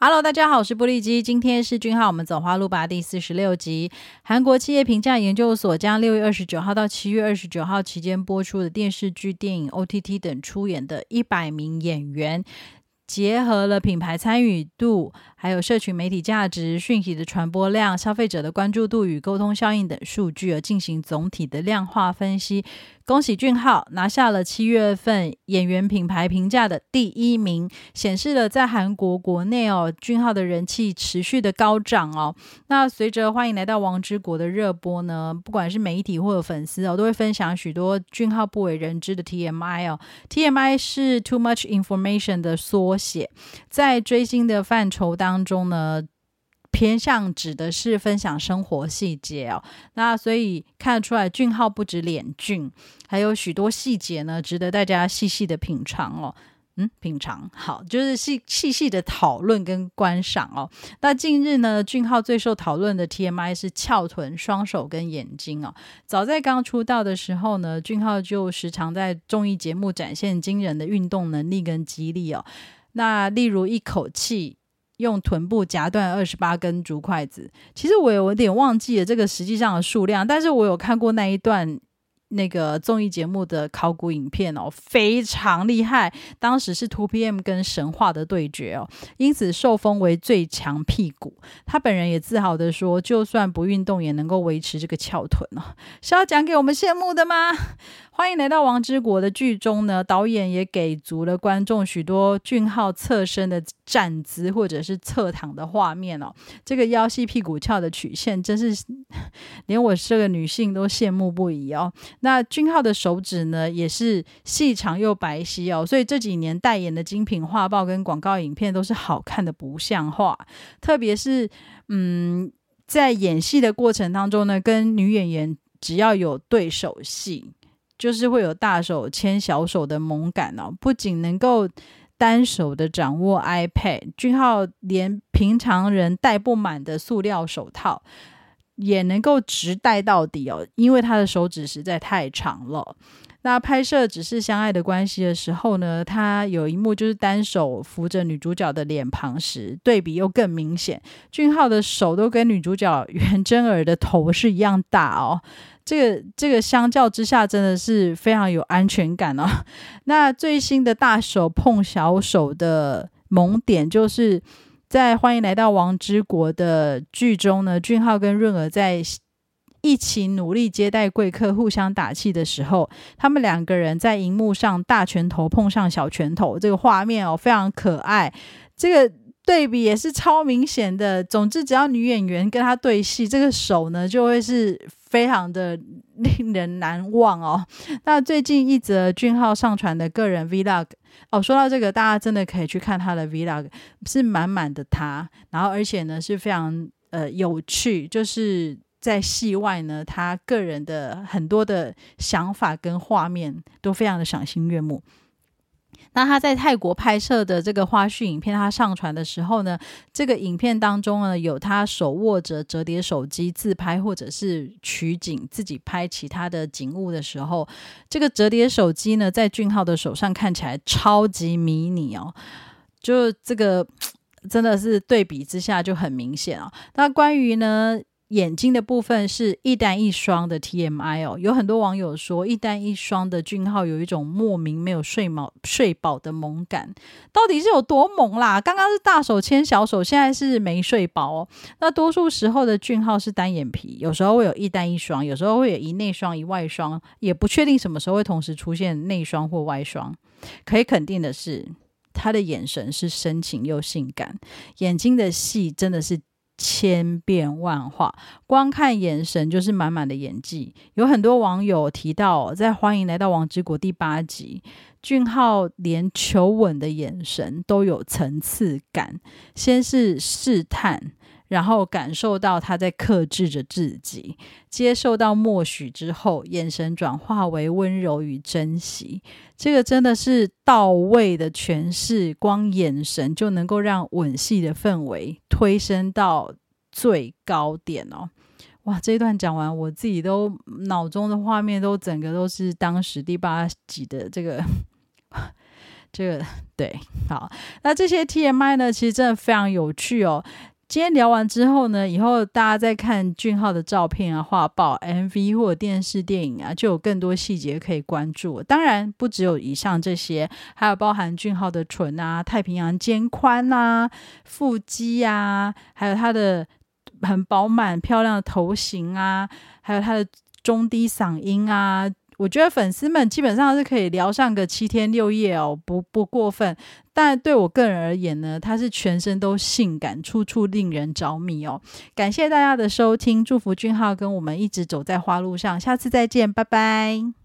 Hello，大家好，我是玻璃基。今天是俊浩，我们走花路吧第四十六集。韩国企业评价研究所将六月二十九号到七月二十九号期间播出的电视剧、电影、OTT 等出演的一百名演员，结合了品牌参与度。还有社群媒体价值、讯息的传播量、消费者的关注度与沟通效应等数据，而进行总体的量化分析。恭喜俊浩拿下了七月份演员品牌评价的第一名，显示了在韩国国内哦，俊浩的人气持续的高涨哦。那随着《欢迎来到王之国》的热播呢，不管是媒体或者粉丝哦，都会分享许多俊浩不为人知的 TMI 哦。TMI 是 Too Much Information 的缩写，在追星的范畴当。中呢，偏向指的是分享生活细节哦。那所以看得出来，俊浩不止脸俊，还有许多细节呢，值得大家细细的品尝哦。嗯，品尝好，就是细细细的讨论跟观赏哦。那近日呢，俊浩最受讨论的 TMI 是翘臀、双手跟眼睛哦。早在刚出道的时候呢，俊浩就时常在综艺节目展现惊人的运动能力跟肌力哦。那例如一口气。用臀部夹断二十八根竹筷子，其实我有点忘记了这个实际上的数量，但是我有看过那一段。那个综艺节目的考古影片哦，非常厉害。当时是 Two PM 跟神话的对决哦，因此受封为最强屁股。他本人也自豪的说，就算不运动也能够维持这个翘臀哦，是要讲给我们羡慕的吗？欢迎来到王之国的剧中呢，导演也给足了观众许多俊浩侧身的站姿或者是侧躺的画面哦。这个腰细屁股翘的曲线，真是 连我这个女性都羡慕不已哦。那俊浩的手指呢，也是细长又白皙哦，所以这几年代言的精品画报跟广告影片都是好看的不像话。特别是，嗯，在演戏的过程当中呢，跟女演员只要有对手戏，就是会有大手牵小手的萌感哦。不仅能够单手的掌握 iPad，俊浩连平常人戴不满的塑料手套。也能够直戴到底哦，因为他的手指实在太长了。那拍摄只是相爱的关系的时候呢，他有一幕就是单手扶着女主角的脸庞时，对比又更明显。俊浩的手都跟女主角袁真儿的头是一样大哦，这个这个相较之下真的是非常有安全感哦。那最新的大手碰小手的萌点就是。在欢迎来到王之国的剧中呢，俊浩跟润儿在一起努力接待贵客、互相打气的时候，他们两个人在荧幕上大拳头碰上小拳头，这个画面哦非常可爱，这个对比也是超明显的。总之，只要女演员跟他对戏，这个手呢就会是非常的令人难忘哦。那最近一则俊浩上传的个人 Vlog。哦，说到这个，大家真的可以去看他的 Vlog，是满满的他，然后而且呢是非常呃有趣，就是在戏外呢，他个人的很多的想法跟画面都非常的赏心悦目。那他在泰国拍摄的这个花絮影片，他上传的时候呢，这个影片当中呢，有他手握着折叠手机自拍，或者是取景自己拍其他的景物的时候，这个折叠手机呢，在俊浩的手上看起来超级迷你哦，就这个 真的是对比之下就很明显啊。那关于呢？眼睛的部分是一单一双的 TMI 哦，有很多网友说一单一双的俊浩有一种莫名没有睡饱睡饱的萌感，到底是有多萌啦？刚刚是大手牵小手，现在是没睡饱哦。那多数时候的俊浩是单眼皮，有时候会有一单一双，有时候会有一内双一外双，也不确定什么时候会同时出现内双或外双。可以肯定的是，他的眼神是深情又性感，眼睛的戏真的是。千变万化，光看眼神就是满满的演技。有很多网友提到，在《欢迎来到王之国》第八集，俊浩连求吻的眼神都有层次感，先是试探。然后感受到他在克制着自己，接受到默许之后，眼神转化为温柔与珍惜。这个真的是到位的诠释，光眼神就能够让吻戏的氛围推升到最高点哦！哇，这一段讲完，我自己都脑中的画面都整个都是当时第八集的这个。这个对，好，那这些 TMI 呢，其实真的非常有趣哦。今天聊完之后呢，以后大家在看俊浩的照片啊、画报、MV 或者电视电影啊，就有更多细节可以关注。当然，不只有以上这些，还有包含俊浩的唇啊、太平洋肩宽啊、腹肌啊，还有他的很饱满漂亮的头型啊，还有他的中低嗓音啊。我觉得粉丝们基本上是可以聊上个七天六夜哦，不不过分。但对我个人而言呢，他是全身都性感，处处令人着迷哦。感谢大家的收听，祝福俊浩跟我们一直走在花路上，下次再见，拜拜。